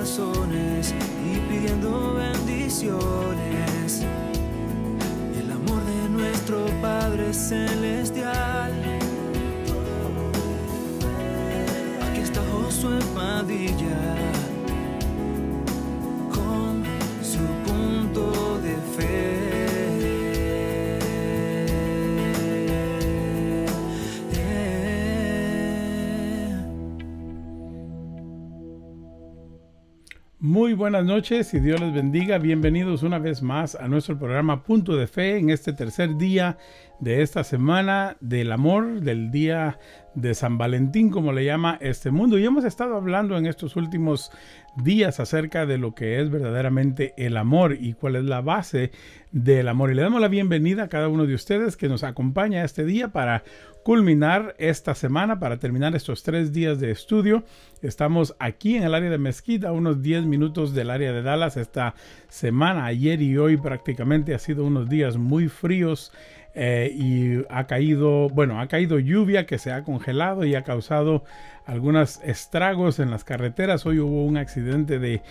y pidiendo bendiciones. El amor de nuestro Padre Celestial. Aquí está Josué Padilla Muy buenas noches y Dios les bendiga. Bienvenidos una vez más a nuestro programa Punto de Fe en este tercer día de esta semana del amor, del día de San Valentín, como le llama este mundo. Y hemos estado hablando en estos últimos días acerca de lo que es verdaderamente el amor y cuál es la base del amor. Y le damos la bienvenida a cada uno de ustedes que nos acompaña este día para culminar esta semana, para terminar estos tres días de estudio. Estamos aquí en el área de Mezquita, unos 10 minutos del área de Dallas. Esta semana, ayer y hoy prácticamente ha sido unos días muy fríos. Eh, y ha caído, bueno, ha caído lluvia que se ha congelado y ha causado algunos estragos en las carreteras. Hoy hubo un accidente de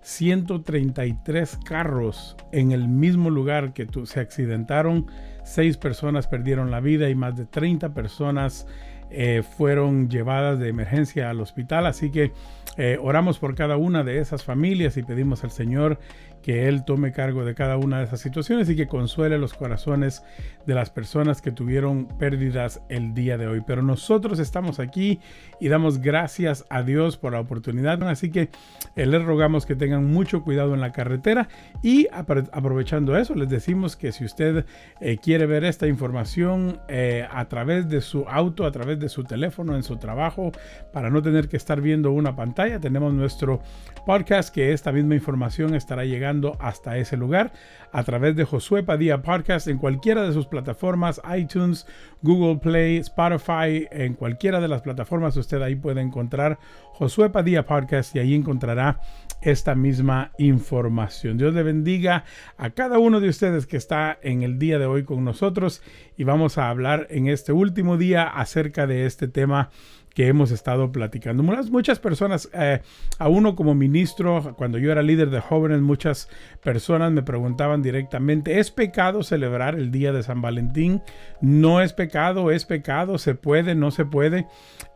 133 carros en el mismo lugar que se accidentaron. Seis personas perdieron la vida y más de 30 personas eh, fueron llevadas de emergencia al hospital. Así que eh, oramos por cada una de esas familias y pedimos al Señor que Él tome cargo de cada una de esas situaciones y que consuele los corazones de las personas que tuvieron pérdidas el día de hoy. Pero nosotros estamos aquí y damos gracias a Dios por la oportunidad. Así que eh, les rogamos que tengan mucho cuidado en la carretera y apro- aprovechando eso, les decimos que si usted eh, quiere ver esta información eh, a través de su auto, a través de su teléfono, en su trabajo, para no tener que estar viendo una pantalla, tenemos nuestro podcast que esta misma información estará llegando hasta ese lugar a través de Josué Padilla Podcast en cualquiera de sus plataformas, iTunes, Google Play, Spotify, en cualquiera de las plataformas usted ahí puede encontrar Josué Padilla Podcast y ahí encontrará esta misma información. Dios le bendiga a cada uno de ustedes que está en el día de hoy con nosotros y vamos a hablar en este último día acerca de este tema que hemos estado platicando. Muchas, personas, eh, a uno como ministro, cuando yo era líder de jóvenes, muchas personas me preguntaban directamente, ¿es pecado celebrar el día de San Valentín? No es pecado, es pecado, se puede, no se puede.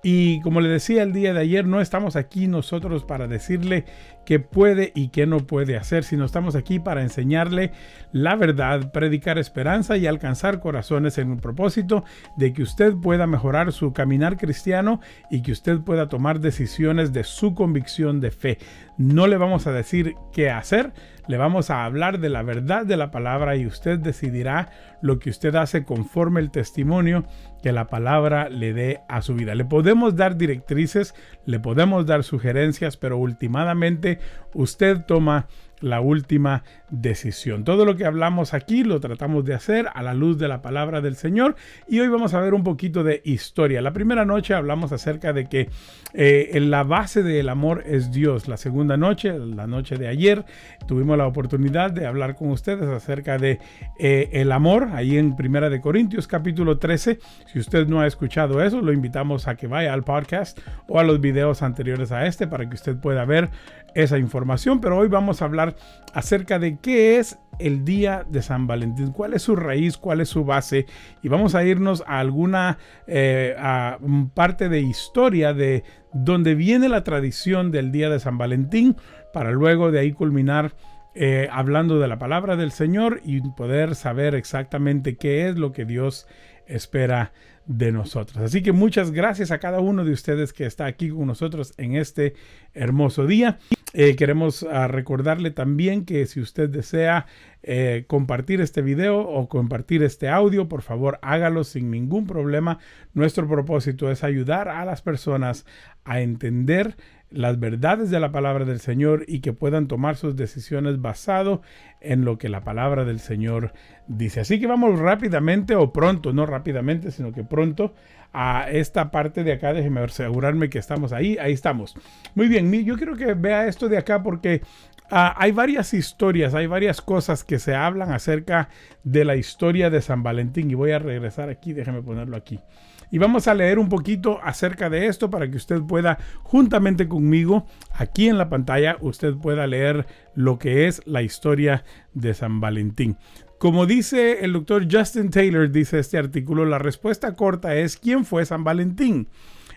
Y como le decía el día de ayer, no estamos aquí nosotros para decirle qué puede y qué no puede hacer, sino estamos aquí para enseñarle la verdad, predicar esperanza y alcanzar corazones en un propósito de que usted pueda mejorar su caminar cristiano y que usted pueda tomar decisiones de su convicción de fe. No le vamos a decir qué hacer, le vamos a hablar de la verdad de la palabra y usted decidirá lo que usted hace conforme el testimonio que la palabra le dé a su vida. Le podemos dar directrices, le podemos dar sugerencias, pero últimamente usted toma la última decisión. Todo lo que hablamos aquí lo tratamos de hacer a la luz de la palabra del Señor y hoy vamos a ver un poquito de historia. La primera noche hablamos acerca de que eh, en la base del amor es Dios. La segunda noche, la noche de ayer, tuvimos la oportunidad de hablar con ustedes acerca de eh, el amor ahí en Primera de Corintios capítulo 13. Si usted no ha escuchado eso, lo invitamos a que vaya al podcast o a los videos anteriores a este para que usted pueda ver esa información. Pero hoy vamos a hablar acerca de qué es el día de San Valentín, cuál es su raíz, cuál es su base y vamos a irnos a alguna eh, parte de historia de donde viene la tradición del día de San Valentín para luego de ahí culminar eh, hablando de la palabra del Señor y poder saber exactamente qué es lo que Dios espera de nosotros. Así que muchas gracias a cada uno de ustedes que está aquí con nosotros en este hermoso día. Eh, queremos uh, recordarle también que si usted desea eh, compartir este video o compartir este audio, por favor hágalo sin ningún problema. Nuestro propósito es ayudar a las personas a entender las verdades de la palabra del Señor y que puedan tomar sus decisiones basado en lo que la palabra del Señor dice. Así que vamos rápidamente o pronto, no rápidamente, sino que pronto a esta parte de acá. Déjeme asegurarme que estamos ahí. Ahí estamos. Muy bien, yo quiero que vea esto de acá porque uh, hay varias historias, hay varias cosas que se hablan acerca de la historia de San Valentín. Y voy a regresar aquí, déjeme ponerlo aquí. Y vamos a leer un poquito acerca de esto para que usted pueda, juntamente conmigo, aquí en la pantalla, usted pueda leer lo que es la historia de San Valentín. Como dice el doctor Justin Taylor, dice este artículo, la respuesta corta es ¿quién fue San Valentín?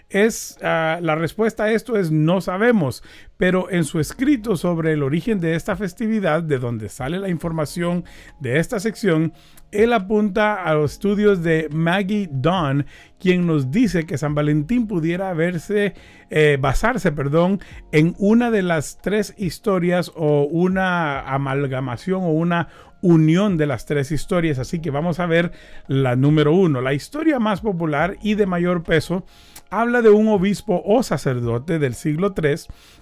Es ah, la respuesta a esto es no sabemos, pero en su escrito sobre el origen de esta festividad, de donde sale la información de esta sección, él apunta a los estudios de Maggie Dawn, quien nos dice que San Valentín pudiera verse, eh, basarse, perdón, en una de las tres historias o una amalgamación o una unión de las tres historias. Así que vamos a ver la número uno. La historia más popular y de mayor peso habla de un obispo o sacerdote del siglo III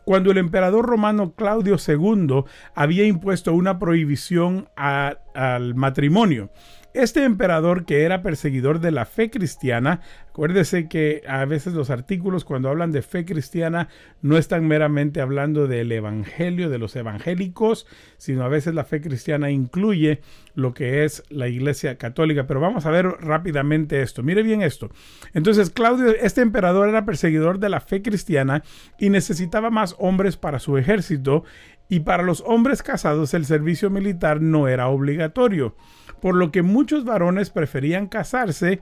cuando el emperador romano Claudio II había impuesto una prohibición al matrimonio. Este emperador que era perseguidor de la fe cristiana, acuérdese que a veces los artículos cuando hablan de fe cristiana no están meramente hablando del evangelio, de los evangélicos, sino a veces la fe cristiana incluye lo que es la iglesia católica. Pero vamos a ver rápidamente esto. Mire bien esto. Entonces Claudio, este emperador era perseguidor de la fe cristiana y necesitaba más hombres para su ejército y para los hombres casados el servicio militar no era obligatorio por lo que muchos varones preferían casarse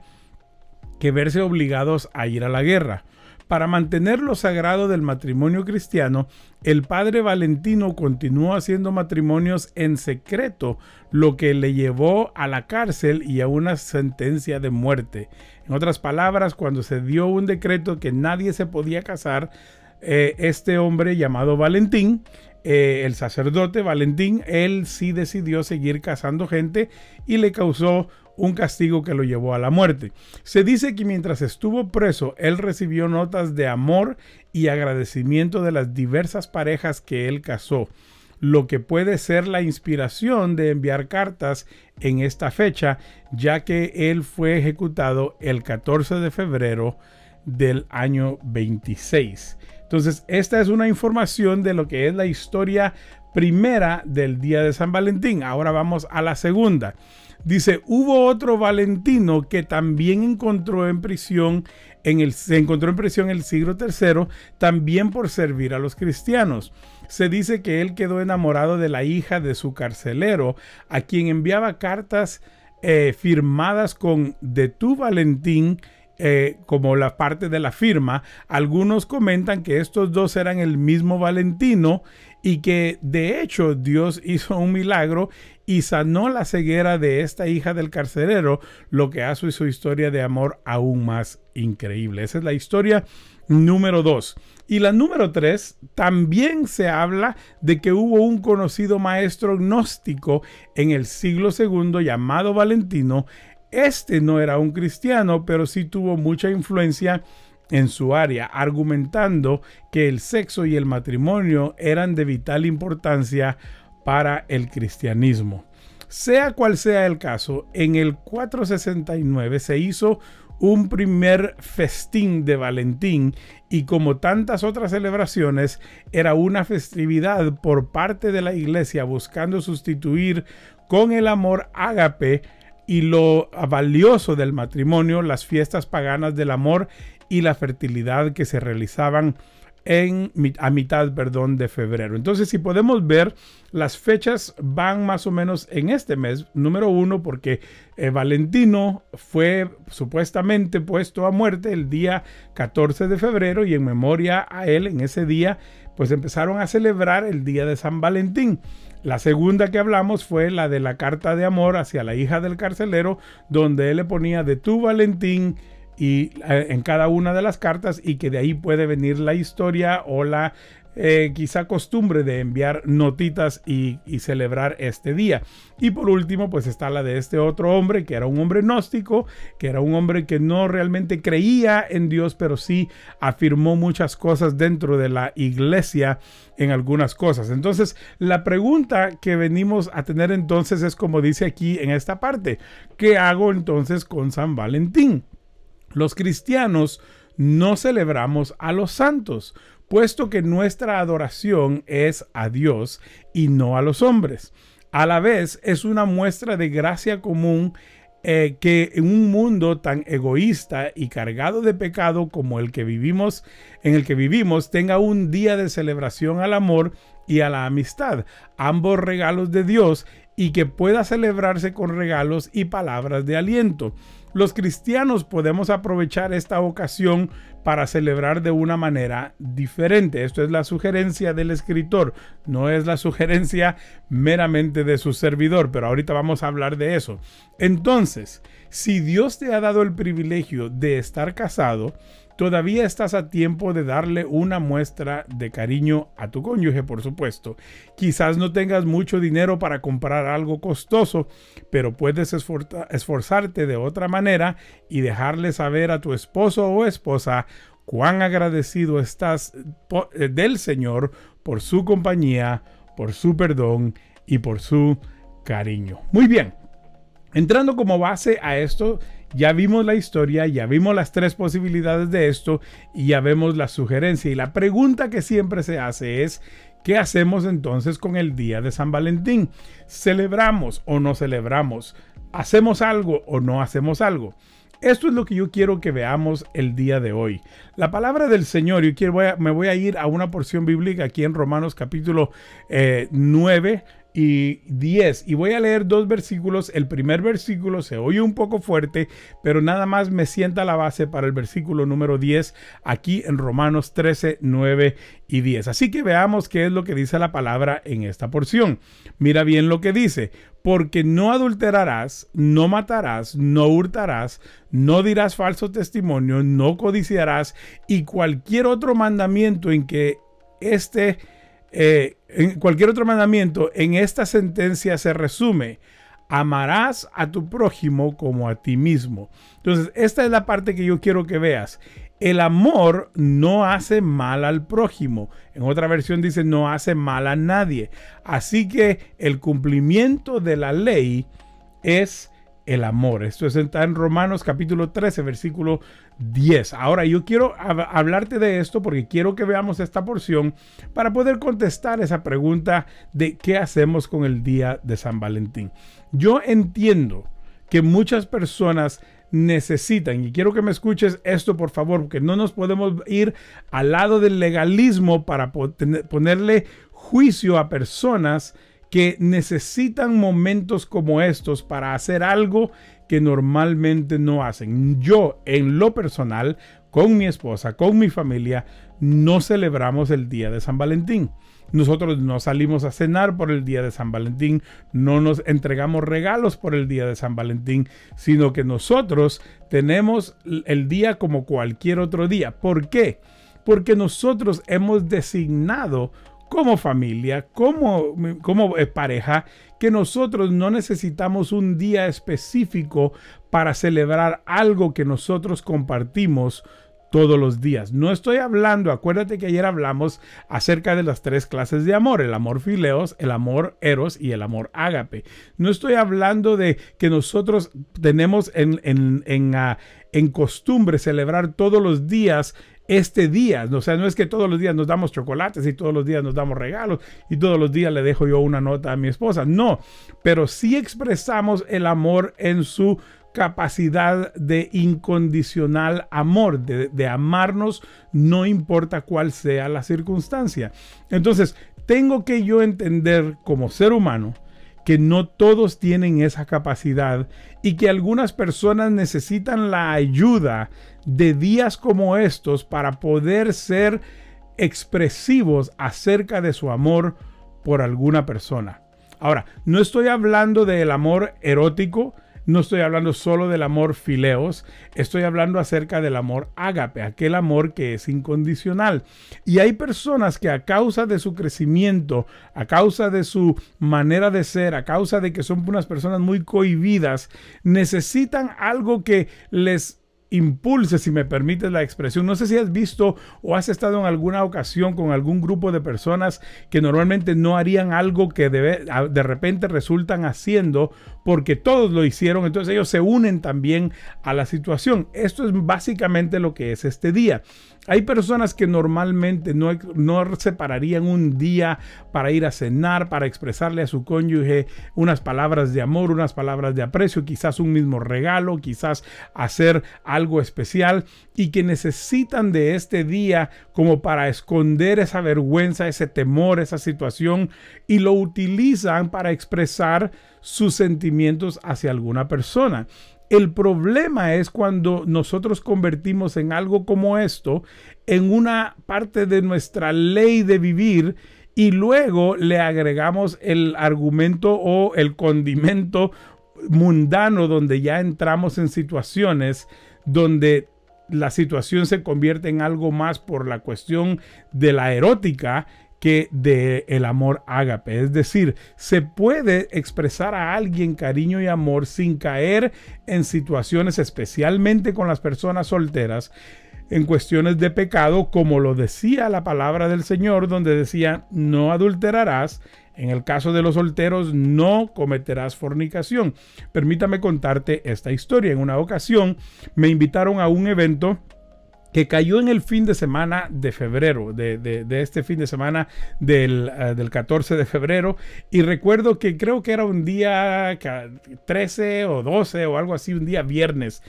que verse obligados a ir a la guerra. Para mantener lo sagrado del matrimonio cristiano, el padre Valentino continuó haciendo matrimonios en secreto, lo que le llevó a la cárcel y a una sentencia de muerte. En otras palabras, cuando se dio un decreto que nadie se podía casar, eh, este hombre llamado Valentín eh, el sacerdote Valentín, él sí decidió seguir cazando gente y le causó un castigo que lo llevó a la muerte. Se dice que mientras estuvo preso, él recibió notas de amor y agradecimiento de las diversas parejas que él casó, lo que puede ser la inspiración de enviar cartas en esta fecha, ya que él fue ejecutado el 14 de febrero del año 26. Entonces, esta es una información de lo que es la historia primera del día de San Valentín. Ahora vamos a la segunda. Dice, hubo otro Valentino que también encontró en prisión, en el, se encontró en prisión el siglo III, también por servir a los cristianos. Se dice que él quedó enamorado de la hija de su carcelero, a quien enviaba cartas eh, firmadas con de tu Valentín, eh, como la parte de la firma, algunos comentan que estos dos eran el mismo Valentino y que de hecho Dios hizo un milagro y sanó la ceguera de esta hija del carcelero, lo que hace su historia de amor aún más increíble. Esa es la historia número dos. Y la número tres, también se habla de que hubo un conocido maestro gnóstico en el siglo segundo llamado Valentino, este no era un cristiano, pero sí tuvo mucha influencia en su área, argumentando que el sexo y el matrimonio eran de vital importancia para el cristianismo. Sea cual sea el caso, en el 469 se hizo un primer festín de Valentín y como tantas otras celebraciones era una festividad por parte de la iglesia buscando sustituir con el amor ágape y lo valioso del matrimonio, las fiestas paganas del amor y la fertilidad que se realizaban a mitad perdón, de febrero. Entonces, si podemos ver, las fechas van más o menos en este mes, número uno, porque eh, Valentino fue supuestamente puesto a muerte el día 14 de febrero y en memoria a él, en ese día, pues empezaron a celebrar el día de San Valentín. La segunda que hablamos fue la de la carta de amor hacia la hija del carcelero, donde él le ponía de tu Valentín y eh, en cada una de las cartas y que de ahí puede venir la historia o la eh, quizá costumbre de enviar notitas y, y, celebrar este día. Y por último, pues está la de este otro hombre, que era un hombre gnóstico, que era un hombre que no realmente creía en Dios, pero sí afirmó muchas cosas dentro de la iglesia en algunas cosas. Entonces, la pregunta que venimos a tener entonces es como dice aquí en esta parte, ¿qué hago entonces con San Valentín? Los cristianos no celebramos a los santos, puesto que nuestra adoración es a Dios y no a los hombres. A la vez es una muestra de gracia común eh, que en un mundo tan egoísta y cargado de pecado como el que vivimos, en el que vivimos, tenga un día de celebración al amor y a la amistad, ambos regalos de Dios, y que pueda celebrarse con regalos y palabras de aliento. Los cristianos podemos aprovechar esta ocasión para celebrar de una manera diferente. Esto es la sugerencia del escritor, no es la sugerencia meramente de su servidor, pero ahorita vamos a hablar de eso. Entonces, si Dios te ha dado el privilegio de estar casado, todavía estás a tiempo de darle una muestra de cariño a tu cónyuge, por supuesto. Quizás no tengas mucho dinero para comprar algo costoso, pero puedes esforzarte de otra manera y dejarle saber a tu esposo o esposa cuán agradecido estás eh, del Señor por su compañía, por su perdón y por su cariño. Muy bien, entrando como base a esto, ya vimos la historia, ya vimos las tres posibilidades de esto y ya vemos la sugerencia. Y la pregunta que siempre se hace es, ¿qué hacemos entonces con el día de San Valentín? ¿Celebramos o no celebramos? ¿Hacemos algo o no hacemos algo? Esto es lo que yo quiero que veamos el día de hoy. La palabra del Señor, yo quiero, me voy a ir a una porción bíblica aquí en Romanos capítulo 9, eh, y 10. Y voy a leer dos versículos. El primer versículo se oye un poco fuerte, pero nada más me sienta la base para el versículo número 10 aquí en Romanos 13, 9 y 10. Así que veamos qué es lo que dice la palabra en esta porción. Mira bien lo que dice. Porque no adulterarás, no matarás, no hurtarás, no dirás falso testimonio, no codiciarás y cualquier otro mandamiento en que este eh, en cualquier otro mandamiento, en esta sentencia se resume, amarás a tu prójimo como a ti mismo. Entonces, esta es la parte que yo quiero que veas. El amor no hace mal al prójimo. En otra versión dice no hace mal a nadie. Así que el cumplimiento de la ley es el amor. Esto está en Romanos capítulo 13, versículo 10. Ahora yo quiero hablarte de esto porque quiero que veamos esta porción para poder contestar esa pregunta de qué hacemos con el día de San Valentín. Yo entiendo que muchas personas necesitan, y quiero que me escuches esto por favor, porque no nos podemos ir al lado del legalismo para ponerle juicio a personas que necesitan momentos como estos para hacer algo que normalmente no hacen. Yo, en lo personal, con mi esposa, con mi familia, no celebramos el día de San Valentín. Nosotros no salimos a cenar por el día de San Valentín, no nos entregamos regalos por el día de San Valentín, sino que nosotros tenemos el día como cualquier otro día. ¿Por qué? Porque nosotros hemos designado como familia, como, como eh, pareja, que nosotros no necesitamos un día específico para celebrar algo que nosotros compartimos todos los días. No estoy hablando, acuérdate que ayer hablamos acerca de las tres clases de amor, el amor fileos, el amor eros y el amor ágape. No estoy hablando de que nosotros tenemos en, en, en, ah, en costumbre celebrar todos los días este día. O sea, no es que todos los días nos damos chocolates y todos los días nos damos regalos y todos los días le dejo yo una nota a mi esposa. No, pero sí expresamos el amor en su capacidad de incondicional amor, de, de amarnos, no importa cuál sea la circunstancia. Entonces, tengo que yo entender como ser humano que no todos tienen esa capacidad y que algunas personas necesitan la ayuda de días como estos para poder ser expresivos acerca de su amor por alguna persona. Ahora, no estoy hablando del amor erótico, no estoy hablando solo del amor fileos, estoy hablando acerca del amor ágape, aquel amor que es incondicional. Y hay personas que a causa de su crecimiento, a causa de su manera de ser, a causa de que son unas personas muy cohibidas, necesitan algo que les impulse, si me permites la expresión. No sé si has visto o has estado en alguna ocasión con algún grupo de personas que normalmente no harían algo que de, repente resultan haciendo porque todos lo hicieron, entonces ellos se unen también a la situación. Esto es básicamente lo que es este día. Hay personas que normalmente no, no separarían un día para ir a cenar, para expresarle a su cónyuge unas palabras de amor, unas palabras de aprecio, quizás un mismo regalo, quizás hacer algo especial y que necesitan de este día como para esconder esa vergüenza, ese temor, esa situación y lo utilizan para expresar sus sentimientos hacia alguna persona. El problema es cuando nosotros convertimos en algo como esto en una parte de nuestra ley de vivir y luego le agregamos el argumento o el condimento mundano donde ya entramos en situaciones donde la situación se convierte en algo más por la cuestión de la erótica que de el amor ágape. Es decir, se puede expresar a alguien cariño y amor sin caer en situaciones, especialmente con las personas solteras, en cuestiones de pecado, como lo decía la palabra del Señor, donde decía, no adulterarás. En el caso de los solteros, no cometerás fornicación. Permítame contarte esta historia. En una ocasión me invitaron a un evento que cayó en el fin de semana de febrero, de, este fin de semana del, uh, del, 14 de febrero. Y recuerdo que creo que era un día 13 o 12 o algo así, un día viernes.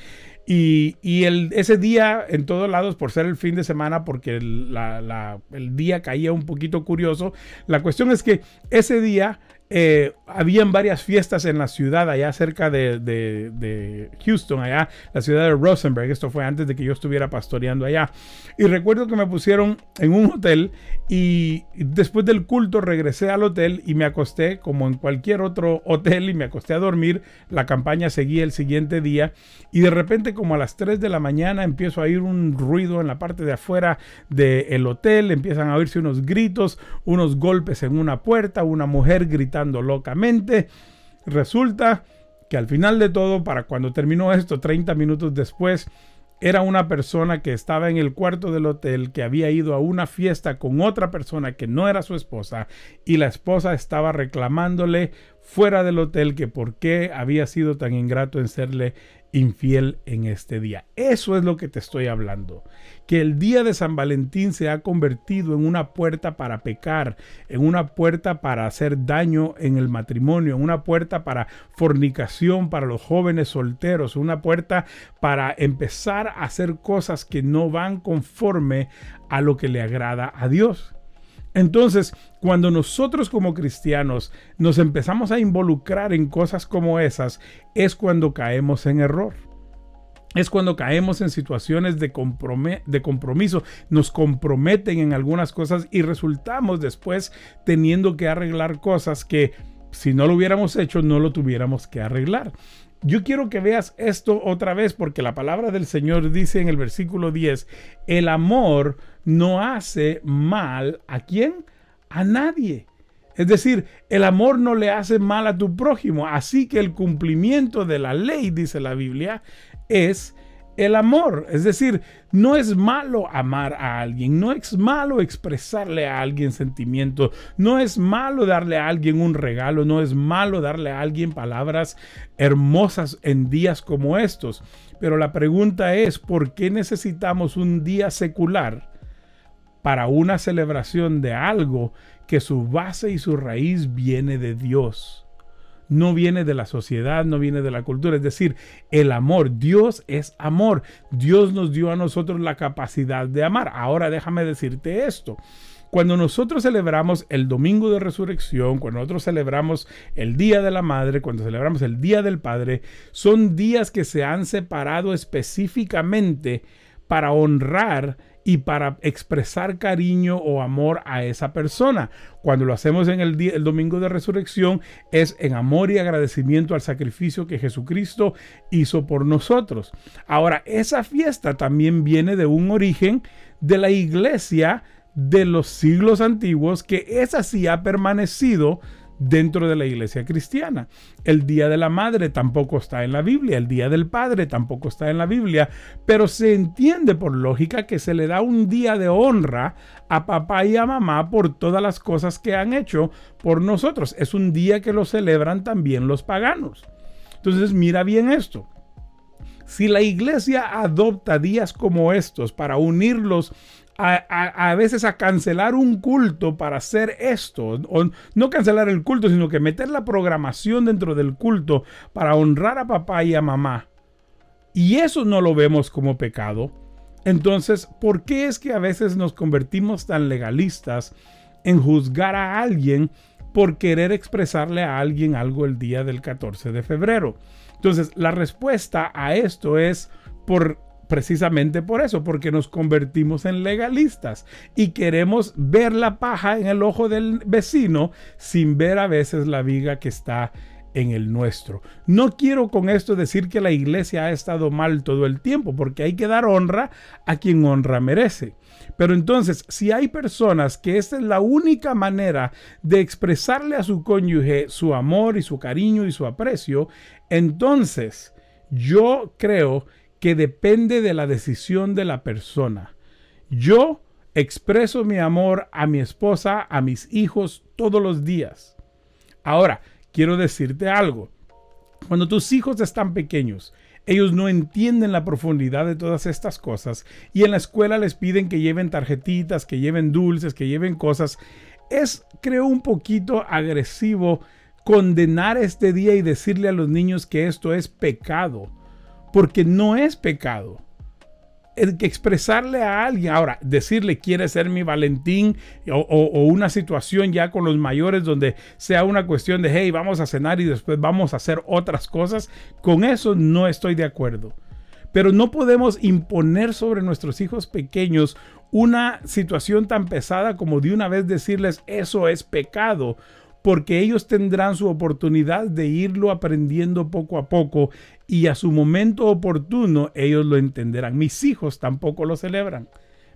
Y, y el, ese día en todos lados, por ser el fin de semana, porque el, la, el día caía un poquito curioso, la cuestión es que ese día eh, habían varias fiestas en la ciudad, allá cerca de, de, Houston, allá, la ciudad de Rosenberg. Esto fue antes de que yo estuviera pastoreando allá. Y recuerdo que me pusieron en un hotel y después del culto regresé al hotel y me acosté como en cualquier otro hotel y me acosté a dormir. La campaña seguía el siguiente día y de repente como a las 3 de la mañana empiezo a oír un ruido en la parte de afuera del hotel, empiezan a oírse unos gritos, unos golpes en una puerta, una mujer gritando locamente. Resulta que al final de todo, para cuando terminó esto, 30 minutos después, era una persona que estaba en el cuarto del hotel, que había ido a una fiesta con otra persona que no era su esposa, y la esposa estaba reclamándole fuera del hotel que por qué había sido tan ingrato en serle infiel en este día. Eso es lo que te estoy hablando. Que el día de San Valentín se ha convertido en una puerta para pecar, en una puerta para hacer daño en el matrimonio, en una puerta para fornicación para los jóvenes solteros, una puerta para empezar a hacer cosas que no van conforme a lo que le agrada a Dios. Entonces, cuando nosotros como cristianos nos empezamos a involucrar en cosas como esas, es cuando caemos en error. Es cuando caemos en situaciones de, compromiso, nos comprometen en algunas cosas y resultamos después teniendo que arreglar cosas que si no lo hubiéramos hecho no lo tuviéramos que arreglar. Yo quiero que veas esto otra vez porque la palabra del Señor dice en el versículo 10, el amor no hace mal a quién? A nadie. Es decir, el amor no le hace mal a tu prójimo. Así que el cumplimiento de la ley, dice la Biblia, es el amor. Es decir, no es malo amar a alguien, no es malo expresarle a alguien sentimientos, no es malo darle a alguien un regalo, no es malo darle a alguien palabras hermosas en días como estos. Pero la pregunta es, ¿por qué necesitamos un día secular para una celebración de algo que su base y su raíz viene de Dios? No viene de la sociedad, no viene de la cultura. Es decir, el amor. Dios es amor. Dios nos dio a nosotros la capacidad de amar. Ahora déjame decirte esto. Cuando nosotros celebramos el domingo de resurrección, cuando nosotros celebramos el Día de la Madre, cuando celebramos el Día del Padre, son días que se han separado específicamente para honrar y para expresar cariño o amor a esa persona. Cuando lo hacemos en el, día, el domingo de resurrección es en amor y agradecimiento al sacrificio que Jesucristo hizo por nosotros. Ahora, esa fiesta también viene de un origen de la iglesia de los siglos antiguos, que esa sí ha permanecido dentro de la iglesia cristiana. El Día de la Madre tampoco está en la Biblia, el Día del Padre tampoco está en la Biblia, pero se entiende por lógica que se le da un día de honra a papá y a mamá por todas las cosas que han hecho por nosotros. Es un día que lo celebran también los paganos. Entonces mira bien esto. Si la iglesia adopta días como estos para unirlos a, veces a cancelar un culto para hacer esto, o no cancelar el culto, sino que meter la programación dentro del culto para honrar a papá y a mamá. Y eso no lo vemos como pecado. Entonces, ¿por qué es que a veces nos convertimos tan legalistas en juzgar a alguien por querer expresarle a alguien algo el día del 14 de febrero? Entonces, la respuesta a esto es por precisamente por eso, porque nos convertimos en legalistas y queremos ver la paja en el ojo del vecino sin ver a veces la viga que está en el nuestro. No quiero con esto decir que la iglesia ha estado mal todo el tiempo, porque hay que dar honra a quien honra merece. Pero entonces, si hay personas que esta es la única manera de expresarle a su cónyuge su amor y su cariño y su aprecio, entonces yo creo que depende de la decisión de la persona. Yo expreso mi amor a mi esposa, a mis hijos todos los días. Ahora, quiero decirte algo. Cuando tus hijos están pequeños, ellos no entienden la profundidad de todas estas cosas y en la escuela les piden que lleven tarjetitas, que lleven dulces, que lleven cosas. Es, creo, un poquito agresivo condenar este día y decirle a los niños que esto es pecado porque no es pecado. El que expresarle a alguien, ahora, decirle quiere ser mi Valentín o, una situación ya con los mayores donde sea una cuestión de, hey, vamos a cenar y después vamos a hacer otras cosas, con eso no estoy de acuerdo. Pero no podemos imponer sobre nuestros hijos pequeños una situación tan pesada como de una vez decirles eso es pecado porque ellos tendrán su oportunidad de irlo aprendiendo poco a poco y a su momento oportuno ellos lo entenderán. Mis hijos tampoco lo celebran.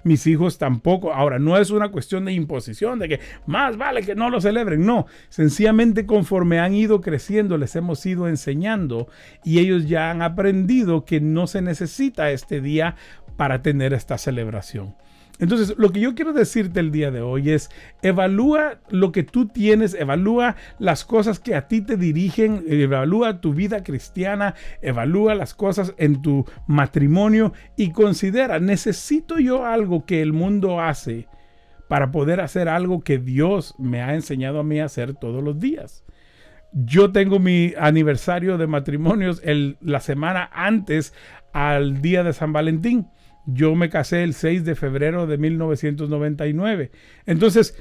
Mis hijos tampoco. Ahora, no es una cuestión de imposición, de que más vale que no lo celebren. No, sencillamente conforme han ido creciendo, les hemos ido enseñando y ellos ya han aprendido que no se necesita este día para tener esta celebración. Entonces, lo que yo quiero decirte el día de hoy es, evalúa lo que tú tienes, evalúa las cosas que a ti te dirigen, evalúa tu vida cristiana, evalúa las cosas en tu matrimonio y considera, ¿necesito yo algo que el mundo hace para poder hacer algo que Dios me ha enseñado a mí a hacer todos los días? Yo tengo mi aniversario de matrimonios la semana antes al día de San Valentín. Yo me casé el 6 de febrero de 1999. Entonces,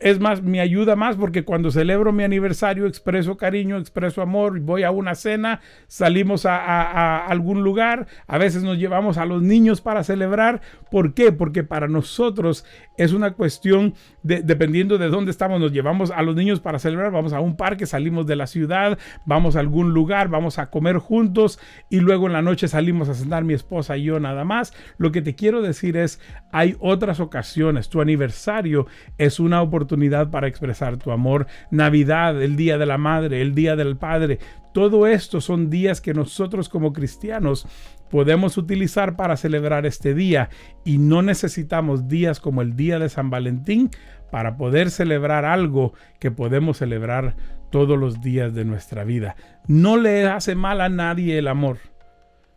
es más, me ayuda más porque cuando celebro mi aniversario expreso cariño, expreso amor, voy a una cena, salimos a, algún lugar, a veces nos llevamos a los niños para celebrar. ¿Por qué? Porque para nosotros es una cuestión de, dependiendo de dónde estamos, nos llevamos a los niños para celebrar, vamos a un parque, salimos de la ciudad, vamos a algún lugar, vamos a comer juntos y luego en la noche salimos a cenar mi esposa y yo nada más. Lo que te quiero decir es, hay otras ocasiones, tu aniversario es una oportunidad para expresar tu amor, Navidad, el Día de la Madre, el Día del Padre, todo esto son días que nosotros como cristianos podemos utilizar para celebrar este día y no necesitamos días como el día de San Valentín para poder celebrar algo que podemos celebrar todos los días de nuestra vida. No le hace mal a nadie el amor,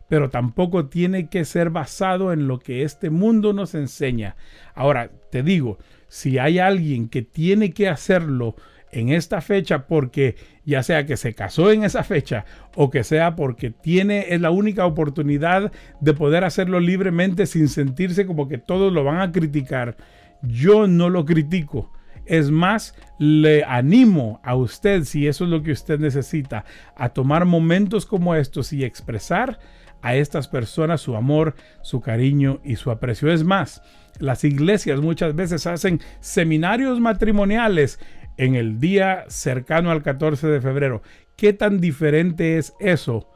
pero tampoco tiene que ser basado en lo que este mundo nos enseña. Ahora, te digo, si hay alguien que tiene que hacerlo en esta fecha porque ya sea que se casó en esa fecha o que sea porque tiene es la única oportunidad de poder hacerlo libremente sin sentirse como que todos lo van a criticar. Yo no lo critico. Es más, le animo a usted, si eso es lo que usted necesita, a tomar momentos como estos y expresar a estas personas su amor, su cariño y su aprecio. Es más, las iglesias muchas veces hacen seminarios matrimoniales en el día cercano al 14 de febrero. ¿Qué tan diferente es eso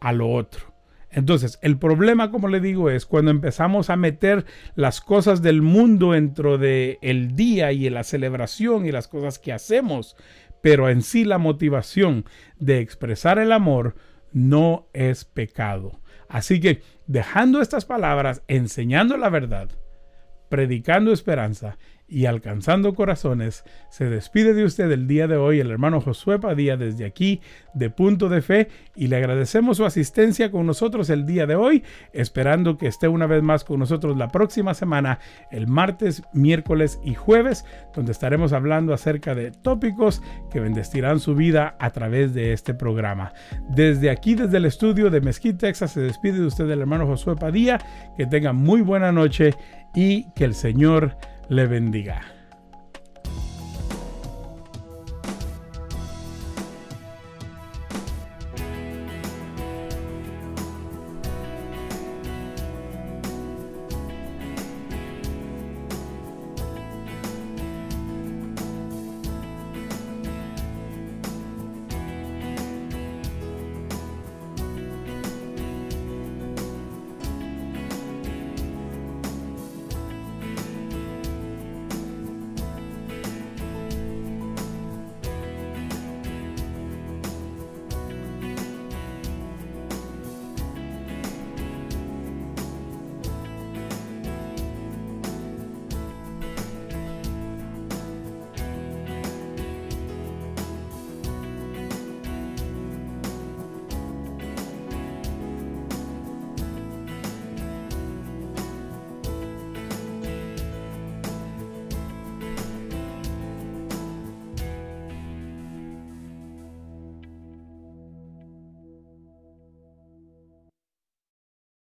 a lo otro? Entonces, el problema, como le digo, es cuando empezamos a meter las cosas del mundo dentro del el día y la celebración y las cosas que hacemos, pero en sí la motivación de expresar el amor no es pecado. Así que, dejando estas palabras, enseñando la verdad, predicando esperanza y alcanzando corazones, se despide de usted el día de hoy el hermano Josué Padilla desde aquí de Punto de Fe y le agradecemos su asistencia con nosotros el día de hoy, esperando que esté una vez más con nosotros la próxima semana, el martes, miércoles y jueves, donde estaremos hablando acerca de tópicos que bendecirán su vida a través de este programa. Desde aquí, desde el estudio de Mesquite, Texas, se despide de usted el hermano Josué Padilla, que tenga muy buena noche y que el Señor le bendiga.